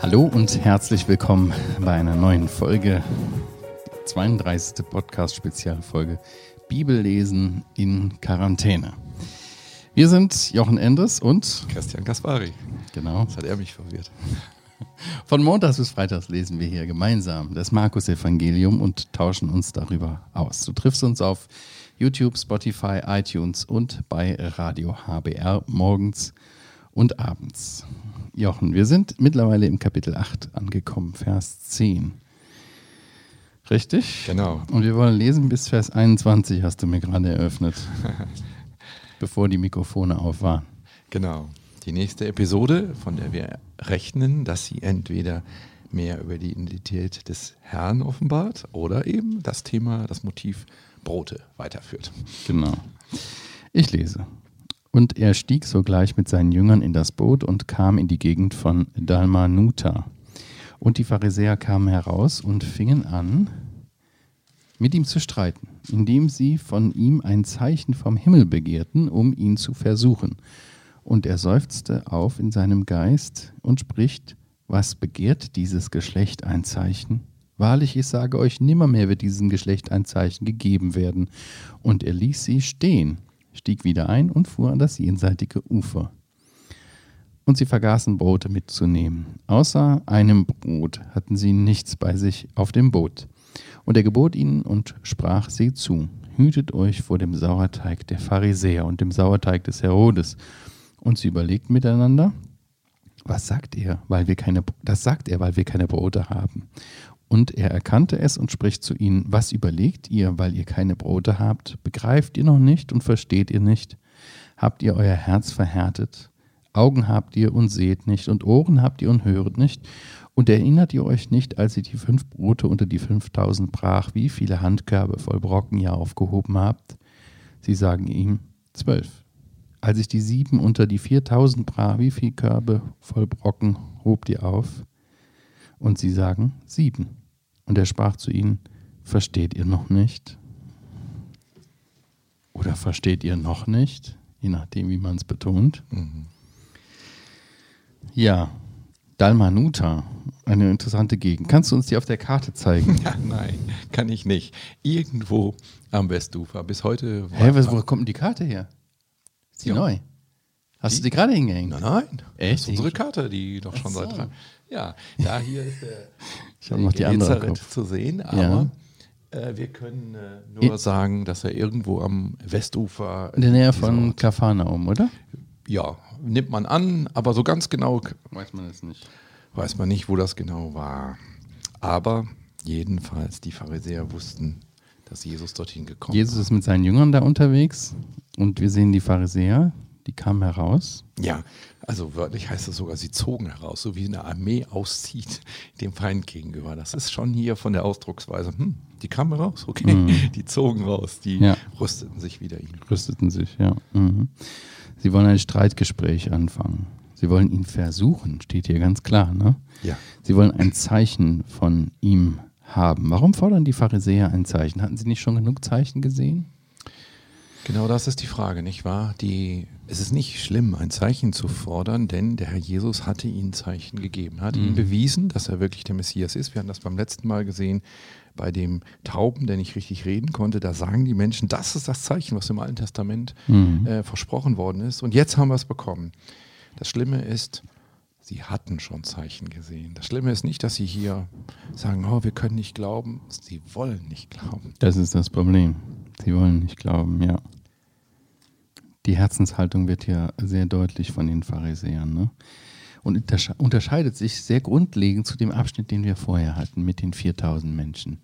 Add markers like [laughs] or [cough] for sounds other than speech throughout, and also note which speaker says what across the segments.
Speaker 1: Hallo und herzlich willkommen bei einer neuen Folge, 32. Podcast-Spezialfolge Bibellesen in Quarantäne. Wir sind Jochen Endres und
Speaker 2: Christian Kaspari.
Speaker 1: Genau.
Speaker 2: Das hat er mich verwirrt.
Speaker 1: Von Montags bis Freitags lesen wir hier gemeinsam das Markus-Evangelium und tauschen uns darüber aus. Du triffst uns auf YouTube, Spotify, iTunes und bei Radio HBR morgens und abends. Jochen, wir sind mittlerweile im Kapitel 8 angekommen, Vers 10. Richtig?
Speaker 2: Genau.
Speaker 1: Und wir wollen lesen bis Vers 21, hast du mir gerade eröffnet, [laughs] bevor die Mikrofone auf waren.
Speaker 2: Genau. Die nächste Episode, von der wir rechnen, dass sie entweder mehr über die Identität des Herrn offenbart oder eben das Thema, das Motiv Brote weiterführt.
Speaker 1: Genau. Ich lese. Und er stieg sogleich mit seinen Jüngern in das Boot und kam in die Gegend von Dalmanuta. Und die Pharisäer kamen heraus und fingen an, mit ihm zu streiten, indem sie von ihm ein Zeichen vom Himmel begehrten, um ihn zu versuchen. Und er seufzte auf in seinem Geist und spricht, was begehrt dieses Geschlecht ein Zeichen? Wahrlich, ich sage euch, nimmermehr wird diesem Geschlecht ein Zeichen gegeben werden. Und er ließ sie stehen, stieg wieder ein und fuhr an das jenseitige Ufer. Und sie vergaßen Brote mitzunehmen. Außer einem Brot hatten sie nichts bei sich auf dem Boot. Und er gebot ihnen und sprach sie zu. Hütet euch vor dem Sauerteig der Pharisäer und dem Sauerteig des Herodes. Und sie überlegten miteinander, was sagt er, weil wir keine, das sagt er, weil wir keine Brote haben. Und er erkannte es und spricht zu ihnen, was überlegt ihr, weil ihr keine Brote habt? Begreift ihr noch nicht und versteht ihr nicht? Habt ihr euer Herz verhärtet? Augen habt ihr und seht nicht und Ohren habt ihr und höret nicht? Und erinnert ihr euch nicht, als ihr die fünf Brote unter die fünftausend brach, wie viele Handkörbe voll Brocken ihr aufgehoben habt? Sie sagen ihm, zwölf. Als ich die sieben unter die viertausend brach, wie viele Körbe voll Brocken hobt ihr auf? Und sie sagen, sieben. Und er sprach zu ihnen, versteht ihr noch nicht? Oder versteht ihr noch nicht? Je nachdem, wie man es betont.
Speaker 2: Mhm.
Speaker 1: Ja, Dalmanuta, eine interessante Gegend. Kannst du uns die auf der Karte zeigen? [laughs]
Speaker 2: Ja, nein, kann ich nicht. Irgendwo am Westufer. Bis heute.
Speaker 1: Hä, was, wo kommt denn die Karte her? Ist die
Speaker 2: Ja.
Speaker 1: neu? Hast
Speaker 2: Die-
Speaker 1: du die gerade hingehängt?
Speaker 2: Nein, nein.
Speaker 1: Echt?
Speaker 2: Das ist unsere Karte, die doch schon seit drei. Ja, ja, hier ist der [laughs]
Speaker 1: Ich habe noch die andere.
Speaker 2: zu sehen,
Speaker 1: Ja.
Speaker 2: aber äh, wir können äh, nur sagen, dass er irgendwo am Westufer.
Speaker 1: In der Nähe von Kafarnaum, oder?
Speaker 2: Ja, nimmt man an, aber so ganz genau
Speaker 1: Weiß man es nicht.
Speaker 2: weiß man nicht, wo das genau war. Aber jedenfalls, die Pharisäer wussten, dass Jesus dorthin gekommen
Speaker 1: Jesus ist mit seinen Jüngern da unterwegs und wir sehen die Pharisäer, die kamen heraus.
Speaker 2: Ja, also wörtlich heißt es sogar, sie zogen heraus, so wie eine Armee auszieht [laughs] dem Feind gegenüber. Das ist schon hier von der Ausdrucksweise, hm, die kamen raus, okay, [laughs] die zogen raus, die
Speaker 1: Ja.
Speaker 2: rüsteten sich wieder ihn.
Speaker 1: Rüsteten sich, ja. Mhm. Sie wollen ein Streitgespräch anfangen. Sie wollen ihn versuchen, steht hier ganz klar. Ne?
Speaker 2: Ja.
Speaker 1: Sie wollen ein Zeichen von ihm haben. Warum fordern die Pharisäer ein Zeichen? Hatten sie nicht schon genug Zeichen gesehen?
Speaker 2: Genau das ist die Frage, nicht wahr? Die, es ist nicht schlimm, ein Zeichen zu fordern, denn der Herr Jesus hatte ihnen Zeichen gegeben, hat ihnen bewiesen, dass er wirklich der Messias ist. Wir haben das beim letzten Mal gesehen bei dem Tauben, der nicht richtig reden konnte. Da sagen die Menschen, das ist das Zeichen, was im Alten Testament äh, versprochen worden ist. Und jetzt haben wir es bekommen. Das Schlimme ist, sie hatten schon Zeichen gesehen. Das Schlimme ist nicht, dass sie hier sagen, oh, wir können nicht glauben. Sie wollen nicht glauben.
Speaker 1: Das ist das Problem. Sie wollen nicht glauben, ja. Die Herzenshaltung wird hier sehr deutlich von den Pharisäern. Ne? Und untersche- unterscheidet sich sehr grundlegend zu dem Abschnitt, den wir vorher hatten mit den 4000 Menschen.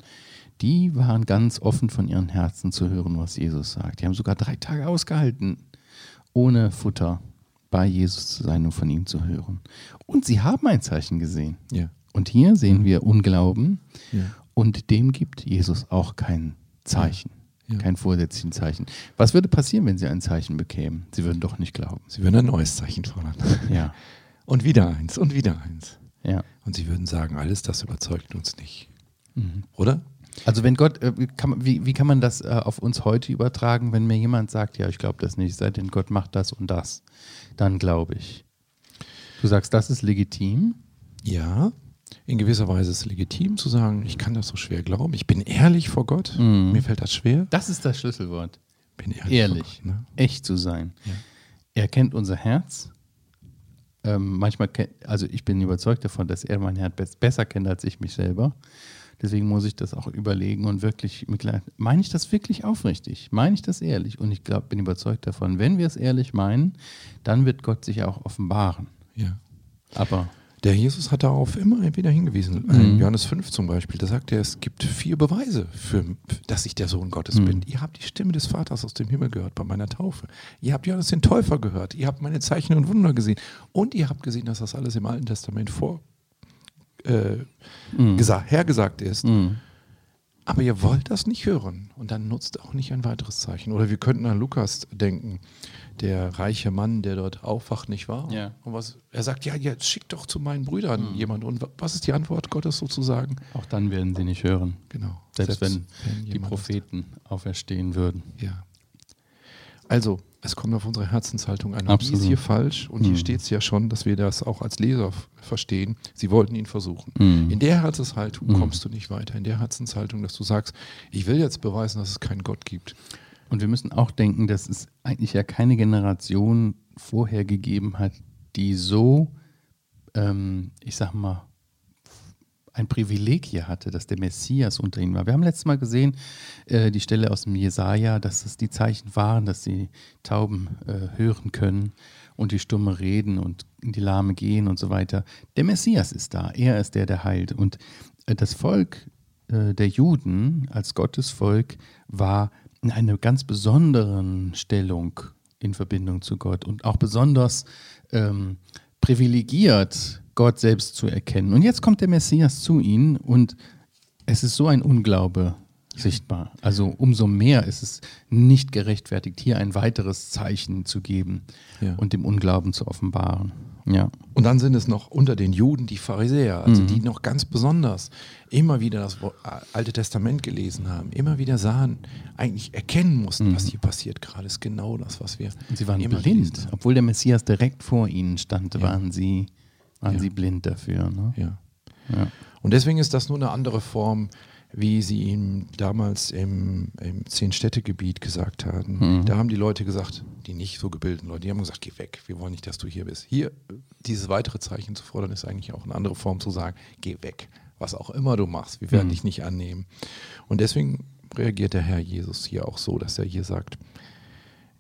Speaker 1: Die waren ganz offen von ihren Herzen zu hören, was Jesus sagt. Die haben sogar drei Tage ausgehalten, ohne Futter bei Jesus zu sein und von ihm zu hören. Und sie haben ein Zeichen gesehen.
Speaker 2: Ja.
Speaker 1: Und hier sehen wir Unglauben
Speaker 2: Ja.
Speaker 1: und dem gibt Jesus auch kein Zeichen,
Speaker 2: Ja.
Speaker 1: kein vorsätzlichen Zeichen. Was würde passieren, wenn sie ein Zeichen bekämen? Sie würden doch nicht glauben.
Speaker 2: Sie würden ein neues Zeichen fordern. [laughs]
Speaker 1: Ja,
Speaker 2: Und wieder eins und wieder eins.
Speaker 1: ja.
Speaker 2: Und sie würden sagen, alles das überzeugt uns nicht.
Speaker 1: Mhm.
Speaker 2: Oder?
Speaker 1: Also wenn Gott, äh, kann, wie, wie kann man das äh, auf uns heute übertragen, wenn mir jemand sagt, ja, ich glaube das nicht, sei denn Gott macht das und das, dann glaube ich. Du sagst, das ist legitim?
Speaker 2: Ja, in gewisser Weise ist es legitim zu sagen, ich kann das so schwer glauben. Ich bin ehrlich vor Gott. Mm. Mir fällt das schwer.
Speaker 1: Das ist das Schlüsselwort.
Speaker 2: Bin ehrlich.
Speaker 1: Ehrlich. Gott, ne? Echt zu sein. Ja. Er kennt unser Herz. Ähm, manchmal, also ich bin überzeugt davon, dass er mein Herz besser kennt als ich mich selber. Deswegen muss ich das auch überlegen und wirklich, meine ich das wirklich aufrichtig? Meine ich das ehrlich? Und ich glaube, bin überzeugt davon, wenn wir es ehrlich meinen, dann wird Gott sich auch offenbaren.
Speaker 2: Ja.
Speaker 1: Aber
Speaker 2: der Jesus hat darauf immer wieder hingewiesen. Mhm. Johannes 5 zum Beispiel, da sagt er, es gibt vier Beweise, für, dass ich der Sohn Gottes mhm. bin. Ihr habt die Stimme des Vaters aus dem Himmel gehört bei meiner Taufe. Ihr habt Johannes den Täufer gehört. Ihr habt meine Zeichen und Wunder gesehen. Und ihr habt gesehen, dass das alles im Alten Testament vor, äh, mhm. gesagt, hergesagt ist. Mhm. Aber ihr wollt das nicht hören und dann nutzt auch nicht ein weiteres Zeichen. Oder wir könnten an Lukas denken, der reiche Mann, der dort aufwacht, nicht wahr?
Speaker 1: Ja.
Speaker 2: Und was, er sagt, ja, jetzt schick doch zu meinen Brüdern mhm. jemand. Und was ist die Antwort Gottes sozusagen?
Speaker 1: Auch dann werden sie nicht hören.
Speaker 2: Genau.
Speaker 1: Selbst, Selbst wenn, wenn die Propheten auferstehen würden.
Speaker 2: Ja. Also, es kommt auf unsere Herzenshaltung an. Und die ist hier falsch. Und mhm. hier steht es ja schon, dass wir das auch als Leser verstehen. Sie wollten ihn versuchen. Mhm. In der Herzenshaltung mhm. kommst du nicht weiter. In der Herzenshaltung, dass du sagst, ich will jetzt beweisen, dass es keinen Gott gibt.
Speaker 1: Und wir müssen auch denken, dass es eigentlich ja keine Generation vorher gegeben hat, die so, ähm, ich sag mal, ein Privileg hier hatte, dass der Messias unter ihnen war. Wir haben letztes Mal gesehen, äh, die Stelle aus dem Jesaja, dass es die Zeichen waren, dass die Tauben äh, hören können und die Stumme reden und in die Lahme gehen und so weiter. Der Messias ist da, er ist der, der heilt. Und äh, das Volk äh, der Juden als Gottesvolk war in einer ganz besonderen Stellung in Verbindung zu Gott und auch besonders ähm, privilegiert Gott selbst zu erkennen. Und jetzt kommt der Messias zu ihnen und es ist so ein Unglaube sichtbar. Also umso mehr ist es nicht gerechtfertigt, hier ein weiteres Zeichen zu geben ja. und dem Unglauben zu offenbaren. Ja.
Speaker 2: Und dann sind es noch unter den Juden die Pharisäer, also mhm. die noch ganz besonders immer wieder das Alte Testament gelesen haben, immer wieder sahen, eigentlich erkennen mussten, mhm. was hier passiert gerade, ist genau das, was wir.
Speaker 1: Und sie waren blind, obwohl der Messias direkt vor ihnen stand, ja. waren sie waren ja. sie blind dafür. Ne?
Speaker 2: Ja. ja. Und deswegen ist das nur eine andere Form, wie sie ihm damals im, im Zehn-Städte-Gebiet gesagt haben. Mhm. Da haben die Leute gesagt, die nicht so gebildeten Leute, die haben gesagt, geh weg, wir wollen nicht, dass du hier bist. Hier, dieses weitere Zeichen zu fordern, ist eigentlich auch eine andere Form zu sagen, geh weg, was auch immer du machst, wir werden mhm. dich nicht annehmen. Und deswegen reagiert der Herr Jesus hier auch so, dass er hier sagt,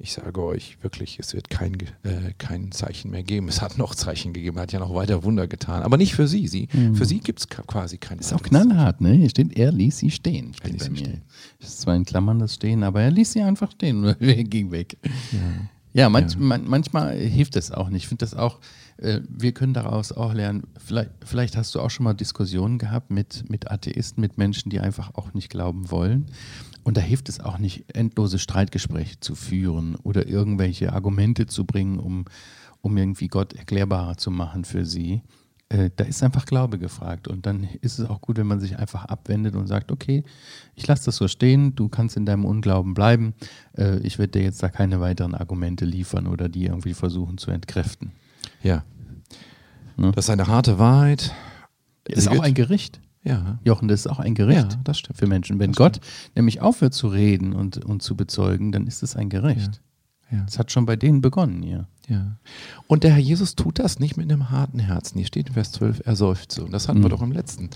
Speaker 2: ich sage euch wirklich, es wird kein, äh, kein Zeichen mehr geben. Es hat noch Zeichen gegeben, er hat ja noch weiter Wunder getan. Aber nicht für sie. sie mhm. Für sie gibt es quasi keine
Speaker 1: Ist auch knallhart, ne? Hier steht, er ließ sie stehen. Steht bei mir. Stehen. Das ist zwar in Klammern das Stehen, aber er ließ sie einfach stehen und [laughs] er ging weg. Ja, ja, manch, ja. Man, manchmal hilft das auch nicht. Ich finde das auch, äh, wir können daraus auch lernen, vielleicht, vielleicht, hast du auch schon mal Diskussionen gehabt mit, mit Atheisten, mit Menschen, die einfach auch nicht glauben wollen. Und da hilft es auch nicht, endlose Streitgespräche zu führen oder irgendwelche Argumente zu bringen, um, um irgendwie Gott erklärbarer zu machen für sie. Äh, da ist einfach Glaube gefragt. Und dann ist es auch gut, wenn man sich einfach abwendet und sagt, okay, ich lasse das so stehen, du kannst in deinem Unglauben bleiben. Äh, ich werde dir jetzt da keine weiteren Argumente liefern oder die irgendwie versuchen zu entkräften.
Speaker 2: Ja. ja. Das ist eine harte Wahrheit.
Speaker 1: Ist auch ein Gericht.
Speaker 2: Ja.
Speaker 1: Jochen, das ist auch ein Gericht
Speaker 2: ja, das stimmt.
Speaker 1: für Menschen. Wenn das Gott stimmt. nämlich aufhört zu reden und, und zu bezeugen, dann ist es ein Gericht. Ja. Das hat schon bei denen begonnen, ja.
Speaker 2: Ja. Und der Herr Jesus tut das nicht mit einem harten Herzen. Hier steht in Vers 12, er seufzt. Und das hatten mhm. wir doch im letzten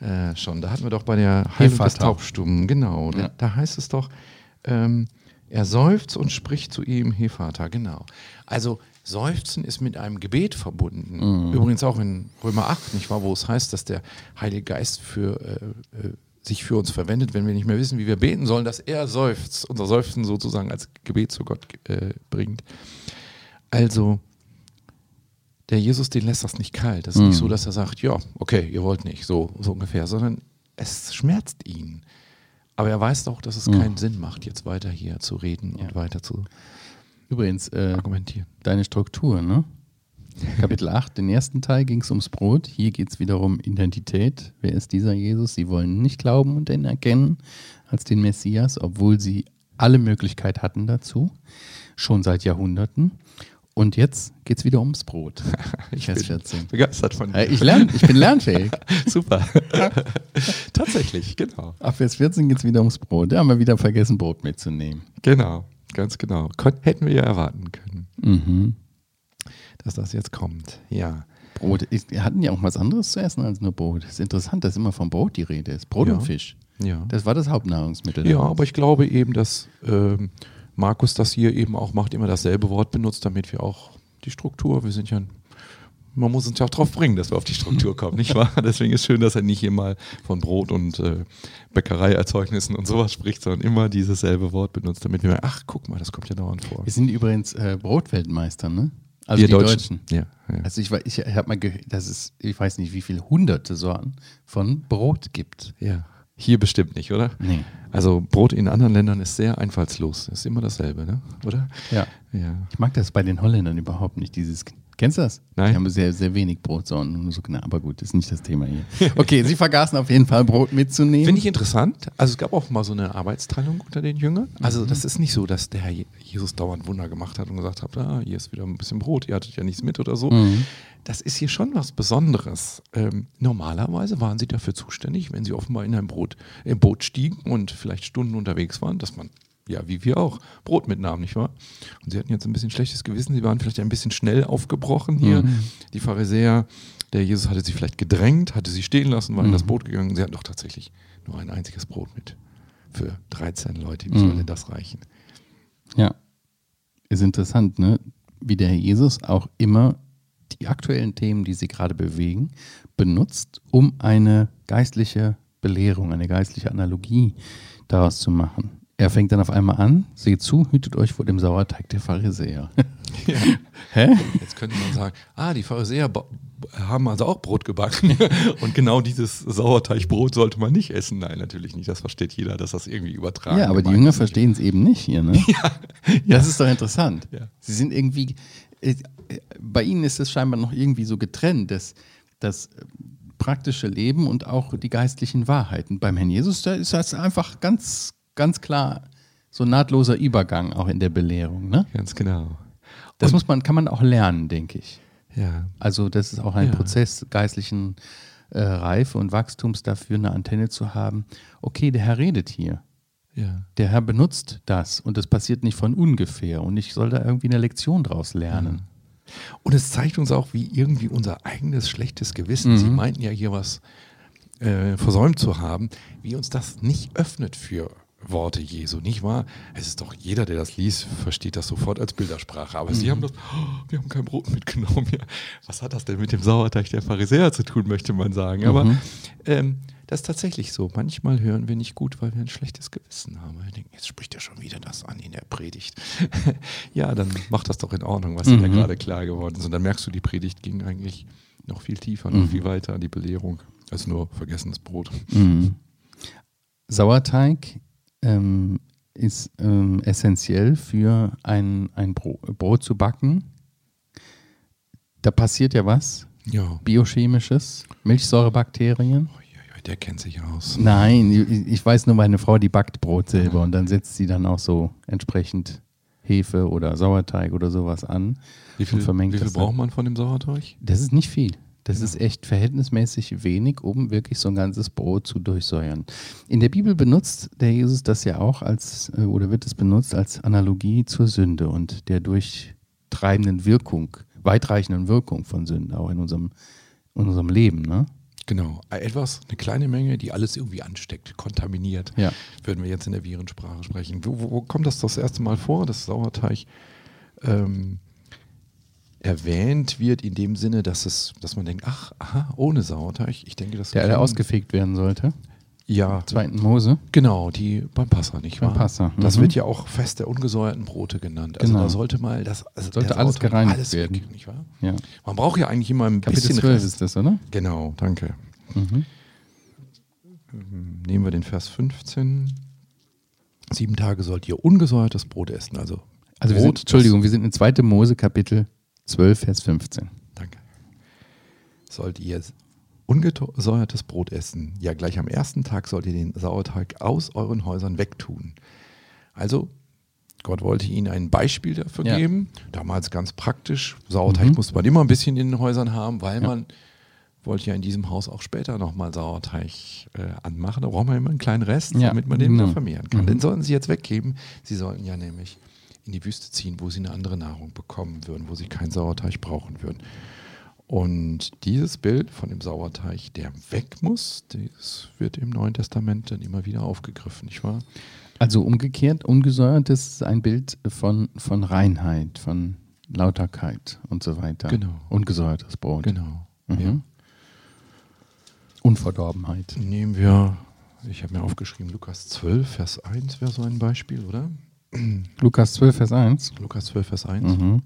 Speaker 2: äh, schon. Da hatten wir doch bei der Heilung des Taubstummen, genau. Ja. Da, da, heißt es doch, ähm, er seufzt und spricht zu ihm, He Vater, genau. Also Seufzen ist mit einem Gebet verbunden. Mhm. Übrigens auch in Römer 8, nicht wahr, wo es heißt, dass der Heilige Geist für, äh, äh, sich für uns verwendet, wenn wir nicht mehr wissen, wie wir beten sollen, dass er seufzt, unser Seufzen sozusagen als Gebet zu Gott äh, bringt. Also, der Jesus, den lässt das nicht kalt. Das ist mhm. nicht so, dass er sagt, ja, okay, ihr wollt nicht, so, so ungefähr, sondern es schmerzt ihn. Aber er weiß doch, dass es mhm. keinen Sinn macht, jetzt weiter hier zu reden ja. und weiter zu
Speaker 1: Übrigens, äh, argumentieren. Deine Struktur, ne? Kapitel 8, den ersten Teil ging es ums Brot. Hier geht es wiederum Identität. Wer ist dieser Jesus? Sie wollen nicht glauben und ihn erkennen als den Messias, obwohl sie alle Möglichkeit hatten dazu, schon seit Jahrhunderten. Und jetzt geht es wieder ums Brot. [laughs]
Speaker 2: Ich bin
Speaker 1: 14.
Speaker 2: begeistert von dir.
Speaker 1: Ich, lern, ich bin lernfähig. [laughs]
Speaker 2: Super. [laughs] Tatsächlich, genau.
Speaker 1: Ab Vers 14 geht es wieder ums Brot. Da haben wir wieder vergessen, Brot mitzunehmen.
Speaker 2: Genau, ganz genau. Kon hätten wir ja erwarten können,
Speaker 1: Mhm.
Speaker 2: dass das jetzt kommt. Ja.
Speaker 1: Brot. Wir hatten ja auch was anderes zu essen als nur Brot. Es ist interessant, dass immer vom Brot die Rede ist. Brot
Speaker 2: Ja.
Speaker 1: und Fisch.
Speaker 2: Ja.
Speaker 1: Das war das Hauptnahrungsmittel.
Speaker 2: Ja, aber ich glaube eben, dass ähm, Markus das hier eben auch macht, immer dasselbe Wort benutzt, damit wir auch die Struktur, wir sind ja, man muss uns ja auch drauf bringen, dass wir auf die Struktur kommen, nicht wahr? [laughs] Deswegen ist schön, dass er nicht mal von Brot und äh, Bäckereierzeugnissen und sowas spricht, sondern immer dieses selbe Wort benutzt, damit wir, ach, guck mal, das kommt ja dauernd vor.
Speaker 1: Wir sind übrigens äh, Brotweltmeister, ne? Also
Speaker 2: wir
Speaker 1: die Deutschen.
Speaker 2: Ja, ja.
Speaker 1: Also ich, ich habe mal gehört, dass es, ich weiß nicht, wie viele hunderte Sorten von Brot gibt.
Speaker 2: ja. Hier bestimmt nicht, oder?
Speaker 1: Nee.
Speaker 2: Also Brot in anderen Ländern ist sehr einfallslos. Ist immer dasselbe, ne? Oder?
Speaker 1: Ja.
Speaker 2: Ja.
Speaker 1: Ich mag das bei den Holländern überhaupt nicht, dieses. Kennst du das?
Speaker 2: Nein.
Speaker 1: Die haben sehr, sehr wenig Brotsorten. Nur so, na, aber gut, ist nicht das Thema hier. [laughs] Okay, sie vergaßen auf jeden Fall Brot mitzunehmen.
Speaker 2: Finde ich interessant. Also es gab auch mal so eine Arbeitsteilung unter den Jüngern. Also das ist nicht so, dass der Herr Je- Jesus dauernd Wunder gemacht hat und gesagt hat, ah, hier ist wieder ein bisschen Brot, ihr hattet ja nichts mit oder so. Das ist hier schon was Besonderes. Ähm, normalerweise waren sie dafür zuständig, wenn sie offenbar in ein Brot, äh, Boot stiegen und vielleicht Stunden unterwegs waren, dass man, ja, wie wir auch, Brot mitnahm, nicht wahr? Und sie hatten jetzt ein bisschen schlechtes Gewissen, sie waren vielleicht ein bisschen schnell aufgebrochen hier. Die Pharisäer, der Jesus hatte sie vielleicht gedrängt, hatte sie stehen lassen, war in das Boot gegangen. Sie hatten doch tatsächlich nur ein einziges Brot mit. Für 13 Leute, wie soll denn das reichen?
Speaker 1: Ja. Ist interessant, ne? Wie der Jesus auch immer die aktuellen Themen, die sie gerade bewegen, benutzt, um eine geistliche Belehrung, eine geistliche Analogie daraus zu machen. Er fängt dann auf einmal an, seht zu, hütet euch vor dem Sauerteig der Pharisäer.
Speaker 2: Ja. [laughs]
Speaker 1: Hä?
Speaker 2: Jetzt könnte man sagen, ah, die Pharisäer haben also auch Brot gebacken [laughs] und genau dieses Sauerteigbrot sollte man nicht essen. Nein, natürlich nicht. Das versteht jeder, dass das irgendwie übertragen
Speaker 1: Ja, aber die Jünger verstehen es eben nicht hier, ne? [laughs] Das ist doch interessant.
Speaker 2: Ja.
Speaker 1: Sie sind irgendwie, äh, äh, bei ihnen ist es scheinbar noch irgendwie so getrennt, dass das äh, praktische Leben und auch die geistlichen Wahrheiten. Beim Herrn Jesus, da ist das einfach ganz, ganz klar so ein nahtloser Übergang auch in der Belehrung, ne?
Speaker 2: Ganz genau.
Speaker 1: Das muss man, kann man auch lernen, denke ich.
Speaker 2: Ja.
Speaker 1: Also das ist auch ein
Speaker 2: Ja.
Speaker 1: Prozess geistlichen äh, Reife und Wachstums dafür, eine Antenne zu haben. Okay, der Herr redet hier.
Speaker 2: Ja.
Speaker 1: Der Herr benutzt das und das passiert nicht von ungefähr und ich soll da irgendwie eine Lektion draus lernen.
Speaker 2: Und es zeigt uns auch, wie irgendwie unser eigenes schlechtes Gewissen, Sie meinten ja hier was äh, versäumt zu haben, wie uns das nicht öffnet für Worte Jesu, nicht wahr? Es ist doch jeder, der das liest, versteht das sofort als Bildersprache. Aber Sie haben das, oh, wir haben kein Brot mitgenommen. Ja, was hat das denn mit dem Sauerteig der Pharisäer zu tun, möchte man sagen. Aber ähm, das ist tatsächlich so. Manchmal hören wir nicht gut, weil wir ein schlechtes Gewissen haben. Wir denken, jetzt spricht er schon wieder das an in der Predigt. [laughs] ja, dann macht das doch in Ordnung, was dir da gerade klar geworden ist. Und dann merkst du, die Predigt ging eigentlich noch viel tiefer, noch viel weiter, die Belehrung, als nur vergessenes Brot.
Speaker 1: Mhm. Sauerteig ähm, ist ähm, essentiell für ein, ein Bro Brot zu backen. Da passiert ja was
Speaker 2: Ja,
Speaker 1: biochemisches, Milchsäurebakterien.
Speaker 2: Uiuiui, der kennt sich aus.
Speaker 1: Nein, ich weiß nur meine Frau, die backt Brot selber und dann setzt sie dann auch so entsprechend Hefe oder Sauerteig oder sowas an.
Speaker 2: Wie viel,
Speaker 1: und vermengt
Speaker 2: wie viel braucht man von dem Sauerteig?
Speaker 1: Das ist nicht viel. Das ist echt verhältnismäßig wenig, um wirklich so ein ganzes Brot zu durchsäuern. In der Bibel benutzt der Jesus das ja auch als, äh, oder wird es benutzt als Analogie zur Sünde und der durchtreibenden Wirkung, weitreichenden Wirkung von Sünde, auch in unserem, in unserem Leben. Ne?
Speaker 2: Genau, etwas, eine kleine Menge, die alles irgendwie ansteckt, kontaminiert.
Speaker 1: Ja.
Speaker 2: Würden wir jetzt in der Virensprache sprechen. Wo, wo, wo kommt das das erste Mal vor, dass Sauerteig ähm, erwähnt wird in dem Sinne, dass es, dass man denkt, ach, aha, ohne Sauerteig. Ich denke, das
Speaker 1: Der, der ausgefegt werden sollte.
Speaker 2: Ja,
Speaker 1: Zweiten Mose.
Speaker 2: genau, die beim Passa, nicht
Speaker 1: Beim
Speaker 2: wahr?
Speaker 1: Passa,
Speaker 2: Das
Speaker 1: mhm.
Speaker 2: wird ja auch Fest der ungesäuerten Brote genannt. Also
Speaker 1: Genau.
Speaker 2: da sollte mal das also
Speaker 1: Sollte alles gereinigt
Speaker 2: alles
Speaker 1: werden.
Speaker 2: weg, nicht wahr?
Speaker 1: Ja.
Speaker 2: Man braucht ja eigentlich immer ein
Speaker 1: Kapitel
Speaker 2: bisschen
Speaker 1: 12
Speaker 2: Rest.
Speaker 1: ist das, oder?
Speaker 2: Genau, danke.
Speaker 1: Mhm.
Speaker 2: Nehmen wir den Vers 15. Sieben Tage sollt ihr ungesäuertes Brot essen. Also,
Speaker 1: Also wir
Speaker 2: Brot,
Speaker 1: sind, Entschuldigung, wir sind in 2. Mose Kapitel 12, Vers 15.
Speaker 2: Das, sollt ihr ungesäuertes Brot essen. Ja, gleich am ersten Tag sollt ihr den Sauerteig aus euren Häusern wegtun. Also, Gott wollte ihnen ein Beispiel dafür
Speaker 1: Ja.
Speaker 2: geben. Damals ganz praktisch. Sauerteig
Speaker 1: Mhm.
Speaker 2: musste man immer ein bisschen in den Häusern haben, weil
Speaker 1: Ja.
Speaker 2: man wollte ja in diesem Haus auch später nochmal Sauerteig äh, anmachen. Da braucht man immer einen kleinen Rest,
Speaker 1: Ja,
Speaker 2: damit man den wieder vermehren kann.
Speaker 1: Mhm.
Speaker 2: Den sollten sie jetzt weggeben. Sie sollten ja nämlich in die Wüste ziehen, wo sie eine andere Nahrung bekommen würden, wo sie keinen Sauerteig brauchen würden. Und dieses Bild von dem Sauerteig, der weg muss, das wird im Neuen Testament dann immer wieder aufgegriffen, nicht wahr?
Speaker 1: Also umgekehrt, ungesäuert ist ein Bild von, von Reinheit, von Lauterkeit und so weiter.
Speaker 2: Genau.
Speaker 1: Ungesäuertes Brot.
Speaker 2: Genau.
Speaker 1: Mhm.
Speaker 2: Ja.
Speaker 1: Unverdorbenheit.
Speaker 2: Nehmen wir, ich habe mir aufgeschrieben, Lukas 12, Vers 1 wäre so ein Beispiel, oder?
Speaker 1: Lukas 12, Vers 1.
Speaker 2: Lukas 12, Vers 1.
Speaker 1: Mhm.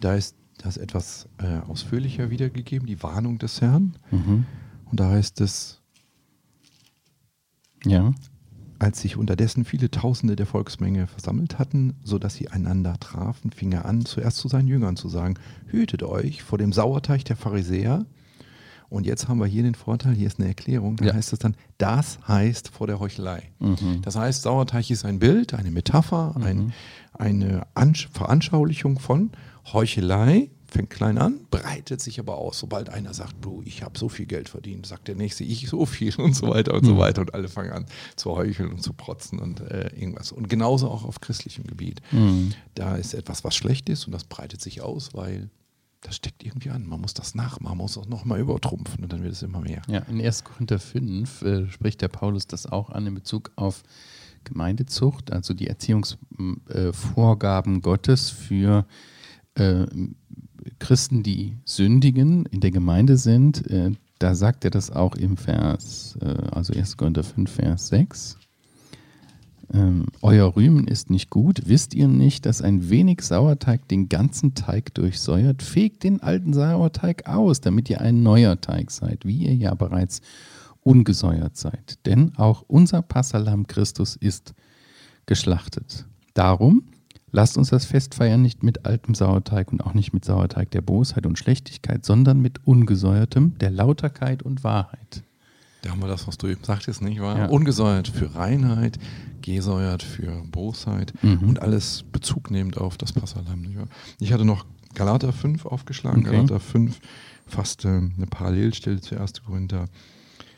Speaker 2: Da ist das etwas äh, ausführlicher wiedergegeben, die Warnung des Herrn.
Speaker 1: Mhm.
Speaker 2: Und da heißt es,
Speaker 1: Ja.
Speaker 2: als sich unterdessen viele Tausende der Volksmenge versammelt hatten, so dass sie einander trafen, fing er an, zuerst zu seinen Jüngern zu sagen, hütet euch vor dem Sauerteig der Pharisäer. Und jetzt haben wir hier den Vorteil, hier ist eine Erklärung, da
Speaker 1: Ja.
Speaker 2: heißt es dann, das heißt vor der Heuchelei.
Speaker 1: Mhm.
Speaker 2: Das heißt, Sauerteig ist ein Bild, eine Metapher, ein, eine Ansch Veranschaulichung von Heuchelei, fängt klein an, breitet sich aber aus. Sobald einer sagt, du, ich habe so viel Geld verdient, sagt der nächste, ich so viel und so weiter und so weiter. Und alle fangen an zu heucheln und zu protzen und äh, irgendwas. Und genauso auch auf christlichem Gebiet.
Speaker 1: Mhm.
Speaker 2: Da ist etwas, was schlecht ist und das breitet sich aus, weil das steckt irgendwie an. Man muss das nachmachen, man muss das nochmal übertrumpfen und dann wird es immer mehr.
Speaker 1: Ja, in 1. Korinther 5 äh, spricht der Paulus das auch an in Bezug auf Gemeindezucht, also die Erziehungsvorgaben Gottes für äh, Christen, die sündigen, in der Gemeinde sind. Äh, da sagt er das auch im Vers, äh, also 1. Korinther 5, Vers 6. Ähm, euer Rühmen ist nicht gut. Wisst ihr nicht, dass ein wenig Sauerteig den ganzen Teig durchsäuert? Fegt den alten Sauerteig aus, damit ihr ein neuer Teig seid, wie ihr ja bereits ungesäuert seid. Denn auch unser Passalam Christus ist geschlachtet. Darum lasst uns das Fest feiern nicht mit altem Sauerteig und auch nicht mit Sauerteig der Bosheit und Schlechtigkeit, sondern mit ungesäuertem, der Lauterkeit und Wahrheit.
Speaker 2: Da haben wir das, was du eben sagtest, nicht wahr?
Speaker 1: Ja.
Speaker 2: Ungesäuert für Reinheit, gesäuert für Bosheit
Speaker 1: Mhm.
Speaker 2: und alles Bezug nehmend auf das Passalam. Nicht wahr? Ich hatte noch Galater 5 aufgeschlagen.
Speaker 1: Okay.
Speaker 2: Galater 5 fast ähm, eine Parallelstelle zu 1. Korinther.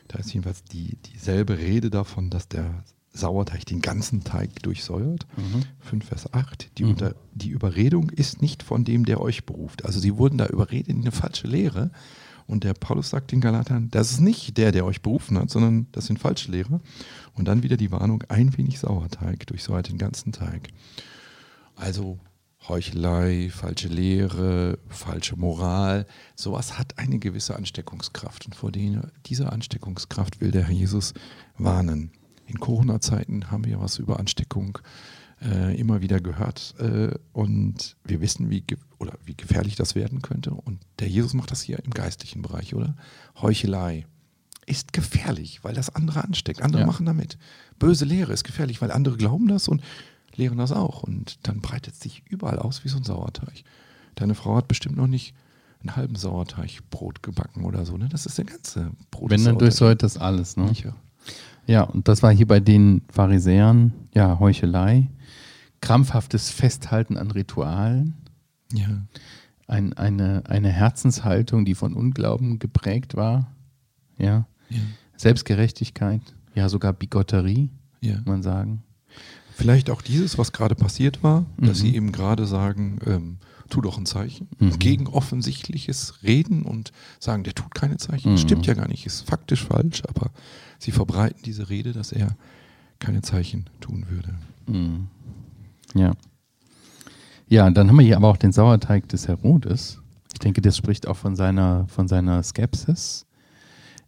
Speaker 2: Da ist jedenfalls die, dieselbe Rede davon, dass der Sauerteig den ganzen Teig durchsäuert. 5 Vers 8. Die,
Speaker 1: Mhm.
Speaker 2: unter, die Überredung ist nicht von dem, der euch beruft. Also sie wurden da überredet in eine falsche Lehre. Und der Paulus sagt den Galatern, das ist nicht der, der euch berufen hat, sondern das sind falsche Lehrer. Und dann wieder die Warnung, ein wenig Sauerteig durchsäuert den ganzen Teig. Also Heuchelei, falsche Lehre, falsche Moral, sowas hat eine gewisse Ansteckungskraft. Und vor denen, dieser Ansteckungskraft will der Herr Jesus warnen. In Corona-Zeiten haben wir was über Ansteckung äh, immer wieder gehört äh, und wir wissen, wie, oder wie gefährlich das werden könnte. Und der Jesus macht das hier im geistlichen Bereich, oder? Heuchelei ist gefährlich, weil das andere ansteckt. Andere
Speaker 1: Ja.
Speaker 2: machen damit. Böse Lehre ist gefährlich, weil andere glauben das und lehren das auch. Und dann breitet es sich überall aus wie so ein Sauerteig. Deine Frau hat bestimmt noch nicht einen halben Sauerteigbrot gebacken oder so. Ne? Das ist der ganze Brot.
Speaker 1: Wenn dann durchsäuert das alles. Ne?
Speaker 2: Ja.
Speaker 1: Ja, und das war hier bei den Pharisäern, ja, Heuchelei, krampfhaftes Festhalten an Ritualen,
Speaker 2: Ja.
Speaker 1: ein, eine, eine Herzenshaltung, die von Unglauben geprägt war, ja,
Speaker 2: Ja.
Speaker 1: Selbstgerechtigkeit, ja, sogar Bigotterie,
Speaker 2: ja.
Speaker 1: kann man sagen.
Speaker 2: Vielleicht auch dieses, was gerade passiert war, dass
Speaker 1: Mhm.
Speaker 2: sie eben gerade sagen, ähm, tu doch ein Zeichen.
Speaker 1: Mhm.
Speaker 2: Gegen offensichtliches Reden und sagen, der tut keine Zeichen.
Speaker 1: Mhm.
Speaker 2: Stimmt ja gar nicht, ist faktisch falsch, aber sie verbreiten diese Rede, dass er keine Zeichen tun würde.
Speaker 1: Mhm. Ja. Ja, dann haben wir hier aber auch den Sauerteig des Herodes. Ich denke, das spricht auch von seiner, von seiner Skepsis,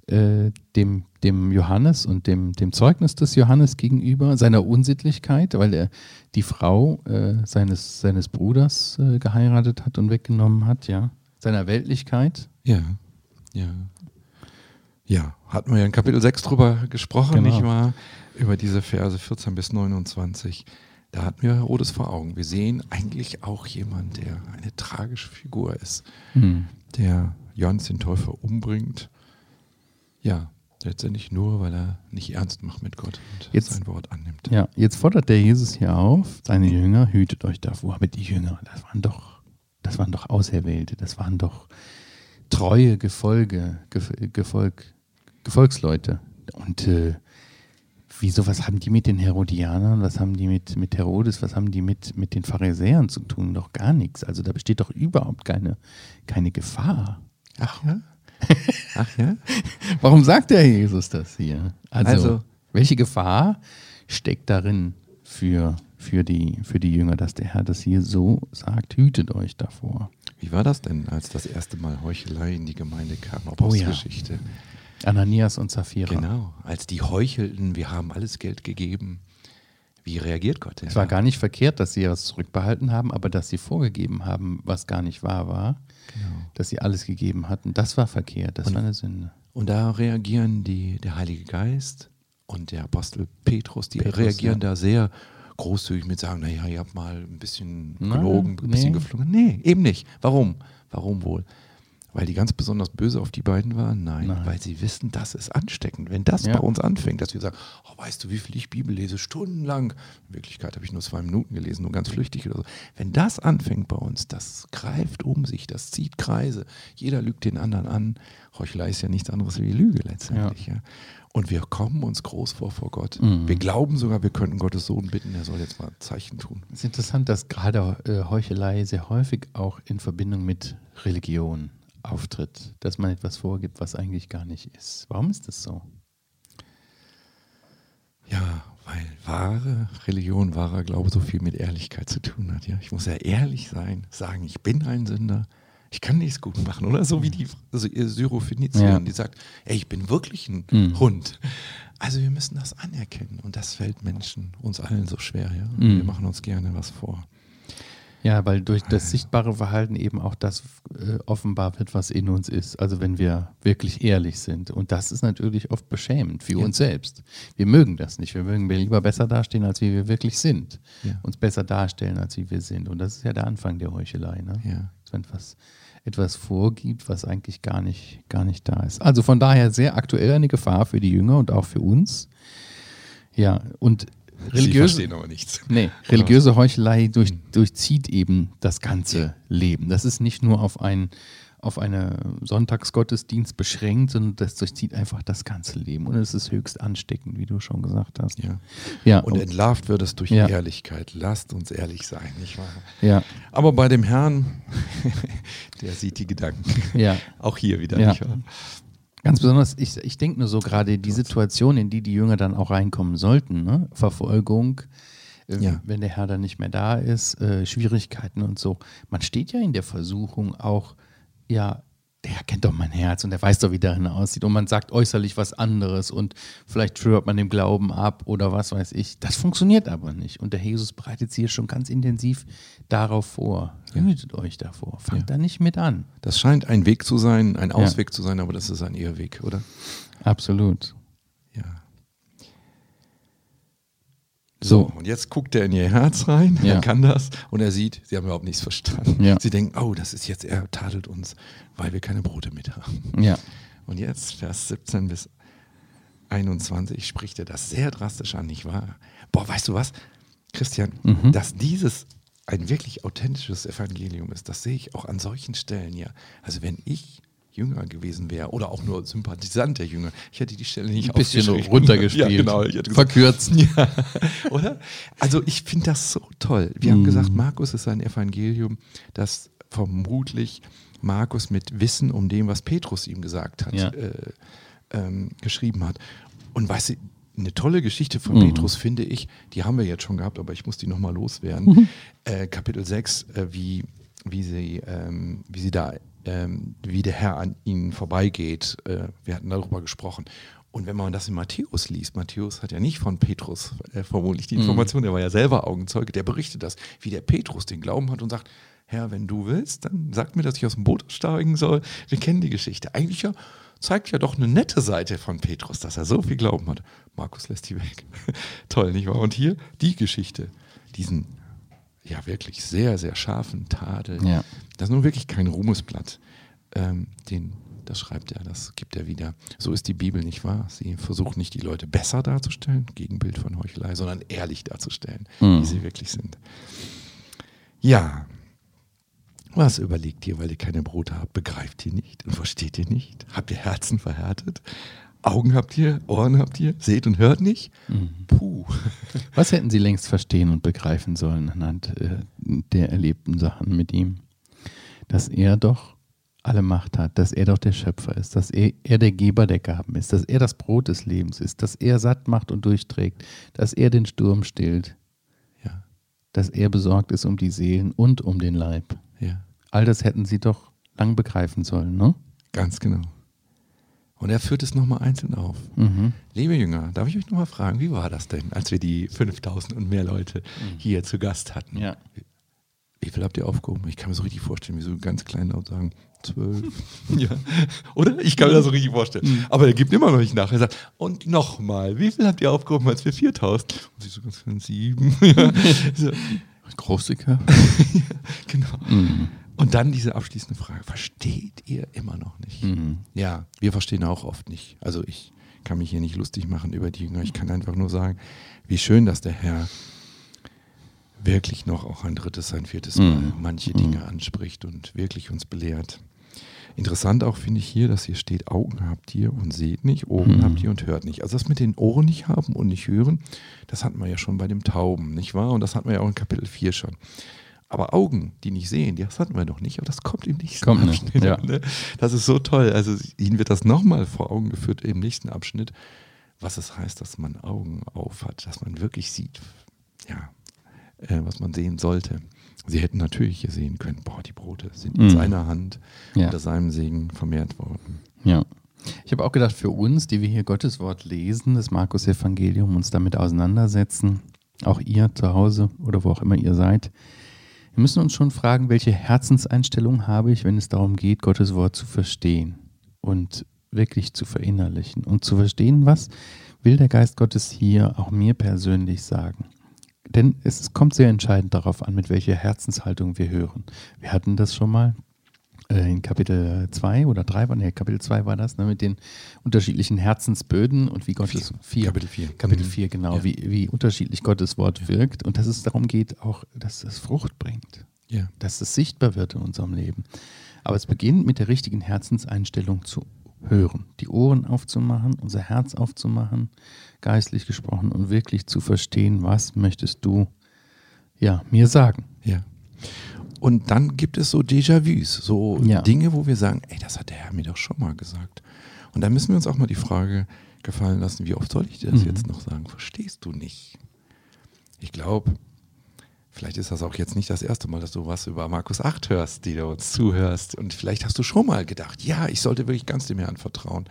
Speaker 1: äh, dem, dem Johannes und dem, dem Zeugnis des Johannes gegenüber, seiner Unsittlichkeit, weil er die Frau äh, seines, seines Bruders äh, geheiratet hat und weggenommen hat, ja. Seiner Weltlichkeit.
Speaker 2: Ja, ja. Ja, hatten wir ja in Kapitel 6 drüber gesprochen,
Speaker 1: Genau.
Speaker 2: nicht wahr? Über diese Verse 14 bis 29. Da hatten wir Herodes vor Augen. Wir sehen eigentlich auch jemand, der eine tragische Figur ist.
Speaker 1: Hm.
Speaker 2: der Johannes den Täufer umbringt. Ja, letztendlich nur, weil er nicht ernst macht mit Gott und
Speaker 1: Jetzt-
Speaker 2: sein Wort annimmt.
Speaker 1: Ja, jetzt fordert der Jesus hier auf, seine Jünger, hütet euch davor. Aber die Jünger, das waren doch, das waren doch Auserwählte, das waren doch treue Gefolge, Gef Gefolg, Gefolgsleute. Und äh, wieso, was haben die mit den Herodianern, was haben die mit, mit Herodes, was haben die mit, mit den Pharisäern zu tun? Doch gar nichts. Also da besteht doch überhaupt keine, keine Gefahr.
Speaker 2: Ach ja? [laughs] Ach ja?
Speaker 1: Warum sagt der Jesus das hier? Also,
Speaker 2: Also-
Speaker 1: welche Gefahr steckt darin für, für, die, für die Jünger, dass der Herr das hier so sagt, hütet euch davor.
Speaker 2: Wie war das denn, als das erste Mal Heuchelei in die Gemeinde kam?
Speaker 1: Oh ja.
Speaker 2: Apostelgeschichte.
Speaker 1: Ananias und Sapphira.
Speaker 2: Genau, als die heuchelten, wir haben alles Geld gegeben. Wie reagiert Gott denn?
Speaker 1: Es war gar nicht verkehrt, dass sie etwas zurückbehalten haben, aber dass sie vorgegeben haben, was gar nicht wahr war,
Speaker 2: Genau.
Speaker 1: dass sie alles gegeben hatten, das war verkehrt, das
Speaker 2: Und-
Speaker 1: war eine Sünde.
Speaker 2: Und da reagieren die, der Heilige Geist und der Apostel Petrus, die
Speaker 1: Petrus,
Speaker 2: reagieren
Speaker 1: ja.
Speaker 2: da sehr großzügig mit sagen, naja, ihr habt mal ein bisschen
Speaker 1: Nein,
Speaker 2: gelogen, ein bisschen
Speaker 1: nee.
Speaker 2: geflogen. Nee, eben nicht. Warum? Warum wohl? Weil die ganz besonders böse auf die beiden waren? Nein,
Speaker 1: Nein.
Speaker 2: weil sie wissen, das ist ansteckend. Wenn das
Speaker 1: Ja.
Speaker 2: bei uns anfängt, dass wir sagen, oh, weißt du, wie viel ich Bibel lese? Stundenlang. In Wirklichkeit habe ich nur zwei Minuten gelesen, nur ganz flüchtig oder so. Wenn das anfängt bei uns, das greift um sich, das zieht Kreise. Jeder lügt den anderen an. Heuchelei ist ja nichts anderes wie Lüge letztendlich. Ja. Und wir kommen uns groß vor vor Gott.
Speaker 1: Mhm.
Speaker 2: Wir glauben sogar, wir könnten Gottes Sohn bitten, er soll jetzt mal ein Zeichen tun.
Speaker 1: Es ist interessant, dass gerade äh, Heuchelei sehr häufig auch in Verbindung mit Religion auftritt, dass man etwas vorgibt, was eigentlich gar nicht ist. Warum ist das so?
Speaker 2: Ja, weil wahre Religion, wahrer Glaube so viel mit Ehrlichkeit zu tun hat. Ja? Ich muss ja ehrlich sein, sagen, ich bin ein Sünder. Ich kann nichts gut machen, oder? So wie die also ihr Syrophenizierin,
Speaker 1: Ja.
Speaker 2: die sagt, ey, ich bin wirklich ein
Speaker 1: Mhm.
Speaker 2: Hund. Also wir müssen das anerkennen und das fällt Menschen, uns allen so schwer. Ja?
Speaker 1: Mhm.
Speaker 2: Wir machen uns gerne was vor.
Speaker 1: Ja, weil durch das sichtbare Verhalten eben auch das äh, offenbar wird, was in uns ist. Also wenn wir wirklich ehrlich sind. Und das ist natürlich oft beschämend für
Speaker 2: Ja.
Speaker 1: uns selbst. Wir mögen das nicht. Wir mögen lieber besser dastehen, als wie wir wirklich sind.
Speaker 2: Ja.
Speaker 1: Uns besser darstellen, als wie wir sind. Und das ist ja der Anfang der Heuchelei. Ne?
Speaker 2: Ja.
Speaker 1: Man etwas, etwas vorgibt, was eigentlich gar nicht, gar nicht da ist. Also von daher sehr aktuell eine Gefahr für die Jünger und auch für uns. Ja, und
Speaker 2: Sie
Speaker 1: religiöse,
Speaker 2: verstehen aber nichts.
Speaker 1: Nee, religiöse Heuchelei durch, durchzieht eben das ganze Leben. Das ist nicht nur auf ein auf einen Sonntagsgottesdienst beschränkt, sondern das durchzieht einfach das ganze Leben. Und es ist höchst ansteckend, wie du schon gesagt hast.
Speaker 2: Ja.
Speaker 1: Ja,
Speaker 2: Und entlarvt wird es durch
Speaker 1: Ja.
Speaker 2: Ehrlichkeit. Lasst uns ehrlich sein, nicht wahr?
Speaker 1: ja,
Speaker 2: Aber bei dem Herrn, [laughs] der sieht die Gedanken.
Speaker 1: ja.
Speaker 2: Auch hier wieder,
Speaker 1: Ja.
Speaker 2: nicht wahr?
Speaker 1: Ganz besonders, ich, ich denke nur so gerade die Situation, in die die Jünger dann auch reinkommen sollten, ne? Verfolgung, äh,
Speaker 2: Ja.
Speaker 1: wenn der Herr dann nicht mehr da ist, äh, Schwierigkeiten und so. Man steht ja in der Versuchung auch, ja, der kennt doch mein Herz und der weiß doch, wie darin aussieht. Und man sagt äußerlich was anderes und vielleicht schwört man dem Glauben ab oder was weiß ich. Das funktioniert aber nicht. Und der Jesus bereitet sich hier schon ganz intensiv darauf vor. Hütet euch davor. Fangt
Speaker 2: Ja.
Speaker 1: da nicht mit an.
Speaker 2: Das scheint ein Weg zu sein, ein Ausweg zu sein, aber das ist ein Irrweg, oder?
Speaker 1: Absolut. So.
Speaker 2: Und jetzt guckt er in ihr Herz rein,
Speaker 1: Ja.
Speaker 2: er kann das und er sieht, sie haben überhaupt nichts verstanden.
Speaker 1: Ja.
Speaker 2: Sie denken, oh, das ist jetzt, er tadelt uns, weil wir keine Brote mit haben.
Speaker 1: Ja.
Speaker 2: Und jetzt, Vers 17 bis 21, spricht er das sehr drastisch an, nicht wahr? Boah, weißt du was, Christian,
Speaker 1: Mhm.
Speaker 2: dass dieses ein wirklich authentisches Evangelium ist, das sehe ich auch an solchen Stellen ja. Also wenn ich Jünger gewesen wäre oder auch nur Sympathisant der Jünger, ich hätte die Stelle nicht
Speaker 1: ein bisschen runtergespielt. [laughs]
Speaker 2: Ja, genau. Gesagt,
Speaker 1: Verkürzt. [laughs]
Speaker 2: ja, oder? Also ich finde das so toll. Wir haben gesagt, Markus ist ein Evangelium, das vermutlich Markus mit Wissen um dem, was Petrus ihm gesagt hat,
Speaker 1: Ja.
Speaker 2: äh, ähm, geschrieben hat. Und weißt du, eine tolle Geschichte von
Speaker 1: Mhm.
Speaker 2: Petrus finde ich, die haben wir jetzt schon gehabt, aber ich muss die nochmal loswerden. [laughs] Äh, Kapitel 6, äh, wie, wie, sie, ähm, wie sie da, ähm, wie der Herr an ihnen vorbeigeht. Äh, wir hatten darüber gesprochen. Und wenn man das in Matthäus liest, Matthäus hat ja nicht von Petrus äh, vermutlich die Information, der war ja selber Augenzeuge, der berichtet das, wie der Petrus den Glauben hat und sagt, Herr, wenn du willst, dann sag mir, dass ich aus dem Boot steigen soll. Wir kennen die Geschichte. Eigentlich ja, zeigt ja doch eine nette Seite von Petrus, dass er so viel Glauben hat. Markus lässt die weg. [laughs] Toll, nicht wahr? Und hier die Geschichte, diesen ja wirklich sehr, sehr scharfen Tadel.
Speaker 1: Ja.
Speaker 2: Das ist nun wirklich kein Ruhmesblatt. ähm, den, das schreibt er, das gibt er wieder. So ist die Bibel nicht wahr. Sie versucht nicht die Leute besser darzustellen, Gegenbild von Heuchelei, sondern ehrlich darzustellen,
Speaker 1: Mhm.
Speaker 2: wie sie wirklich sind. Ja, was überlegt ihr, weil ihr keine Brote habt? Begreift ihr nicht und versteht ihr nicht? Habt ihr Herzen verhärtet? Augen habt ihr, Ohren habt ihr, seht und hört nicht?
Speaker 1: Mhm.
Speaker 2: Puh.
Speaker 1: Was hätten Sie längst verstehen und begreifen sollen anhand äh, der erlebten Sachen mit ihm? Dass er doch alle Macht hat, dass er doch der Schöpfer ist, dass er, er der Geber der Gaben ist, dass er das Brot des Lebens ist, dass er satt macht und durchträgt, dass er den Sturm stillt,
Speaker 2: Ja,
Speaker 1: dass er besorgt ist um die Seelen und um den Leib.
Speaker 2: ja,
Speaker 1: All das hätten Sie doch lang begreifen sollen, ne?
Speaker 2: ganz genau. Und er führt es nochmal einzeln auf.
Speaker 1: Mhm.
Speaker 2: Liebe Jünger, darf ich euch nochmal fragen, wie war das denn, als wir die 5000 und mehr Leute hier zu Gast hatten?
Speaker 1: Ja.
Speaker 2: Wie viel habt ihr aufgehoben? Ich kann mir so richtig vorstellen, wie so ganz klein laut sagen, zwölf. [laughs] ja. Oder? Ich kann mir das so richtig vorstellen. Aber er gibt immer noch nicht nach. Er sagt, und nochmal, wie viel habt ihr aufgehoben, als wir 4000? Und sie so ganz klein, sieben. [laughs] ja. [laughs] so,
Speaker 1: Großzügiger.
Speaker 2: genau.
Speaker 1: Mhm.
Speaker 2: Und dann diese abschließende Frage, versteht ihr immer noch nicht?
Speaker 1: Mhm.
Speaker 2: Ja, wir verstehen auch oft nicht. Also ich kann mich hier nicht lustig machen über die Jünger. Ich kann einfach nur sagen, wie schön, dass der Herr wirklich noch auch ein drittes, ein viertes Mal
Speaker 1: Mhm.
Speaker 2: manche Dinge anspricht und wirklich uns belehrt. Interessant auch finde ich hier, dass hier steht, Augen habt ihr und seht nicht, Ohren
Speaker 1: Mhm.
Speaker 2: habt ihr und hört nicht. Also das mit den Ohren nicht haben und nicht hören, das hatten wir ja schon bei dem Tauben, nicht wahr? Und das hatten wir ja auch in Kapitel 4 schon. Aber Augen, die nicht sehen, das hatten wir noch nicht, aber das kommt im nächsten
Speaker 1: Kommt
Speaker 2: Abschnitt.
Speaker 1: ja.
Speaker 2: Ne? Das ist so toll. Also ihnen wird das nochmal vor Augen geführt im nächsten Abschnitt, was es heißt, dass man Augen auf hat, dass man wirklich sieht, ja, äh, was man sehen sollte. Sie hätten natürlich hier sehen können, boah, die Brote sind in
Speaker 1: Mhm.
Speaker 2: seiner Hand
Speaker 1: Ja.
Speaker 2: unter seinem Segen vermehrt worden.
Speaker 1: Ja. Ich habe auch gedacht, für uns, die wir hier Gottes Wort lesen, das Markus-Evangelium, uns damit auseinandersetzen, auch ihr zu Hause oder wo auch immer ihr seid, wir müssen uns schon fragen, welche Herzenseinstellung habe ich, wenn es darum geht, Gottes Wort zu verstehen und wirklich zu verinnerlichen und zu verstehen, was will der Geist Gottes hier auch mir persönlich sagen. Denn es kommt sehr entscheidend darauf an, mit welcher Herzenshaltung wir hören. Wir hatten das schon mal in Kapitel 2 oder 3 war, nee, Kapitel 2 war das, ne, mit den unterschiedlichen Herzensböden und wie Gottes vier,
Speaker 2: Kapitel 4.
Speaker 1: Kapitel
Speaker 2: Mhm.
Speaker 1: 4, genau,
Speaker 2: Ja.
Speaker 1: wie, wie unterschiedlich Gottes Wort wirkt und dass es darum geht, auch, dass es Frucht bringt,
Speaker 2: Ja.
Speaker 1: dass es sichtbar wird in unserem Leben. Aber es beginnt mit der richtigen Herzenseinstellung zu hören, die Ohren aufzumachen, unser Herz aufzumachen, geistlich gesprochen und wirklich zu verstehen, was möchtest du ja, mir sagen.
Speaker 2: Ja. Und dann gibt es so Déjà-vus, so
Speaker 1: Ja.
Speaker 2: Dinge, wo wir sagen, ey, das hat der Herr mir doch schon mal gesagt. Und da müssen wir uns auch mal die Frage gefallen lassen, wie oft soll ich dir das
Speaker 1: Mhm.
Speaker 2: jetzt noch sagen? Verstehst du nicht? Ich glaube, vielleicht ist das auch jetzt nicht das erste Mal, dass du was über Markus 8 hörst, die du uns zuhörst. Und vielleicht hast du schon mal gedacht, ja, ich sollte wirklich ganz dem Herrn vertrauen.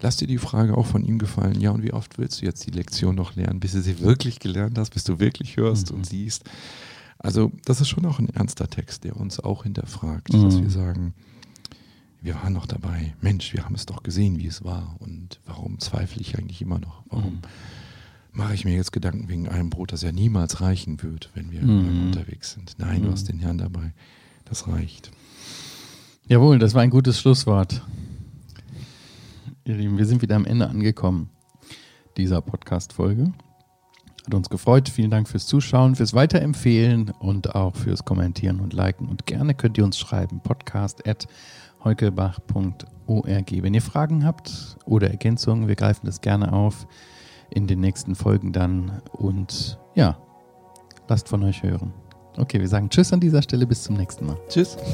Speaker 2: Lass dir die Frage auch von ihm gefallen, ja, und wie oft willst du jetzt die Lektion noch lernen, bis du sie wirklich gelernt hast, bis du wirklich hörst
Speaker 1: Mhm.
Speaker 2: und siehst? Also, das ist schon auch ein ernster Text, der uns auch hinterfragt, dass
Speaker 1: Mhm.
Speaker 2: wir sagen, wir waren noch dabei. Mensch, wir haben es doch gesehen, wie es war. Und warum zweifle ich eigentlich immer noch? Warum
Speaker 1: Mhm.
Speaker 2: mache ich mir jetzt Gedanken wegen einem Brot, das ja niemals reichen wird, wenn wir
Speaker 1: Mhm.
Speaker 2: unterwegs sind? Nein, du
Speaker 1: Mhm.
Speaker 2: hast den Herrn dabei. Das reicht.
Speaker 1: Jawohl, das war ein gutes Schlusswort. Ihr Lieben, wir sind wieder am Ende angekommen dieser Podcast-Folge. Hat uns gefreut. Vielen Dank fürs Zuschauen, fürs Weiterempfehlen und auch fürs Kommentieren und Liken. Und gerne könnt ihr uns schreiben: podcast.heukelbach.org. Wenn ihr Fragen habt oder Ergänzungen, wir greifen das gerne auf in den nächsten Folgen dann. Und ja, lasst von euch hören. Okay, wir sagen Tschüss an dieser Stelle. Bis zum nächsten Mal.
Speaker 2: Tschüss. [laughs]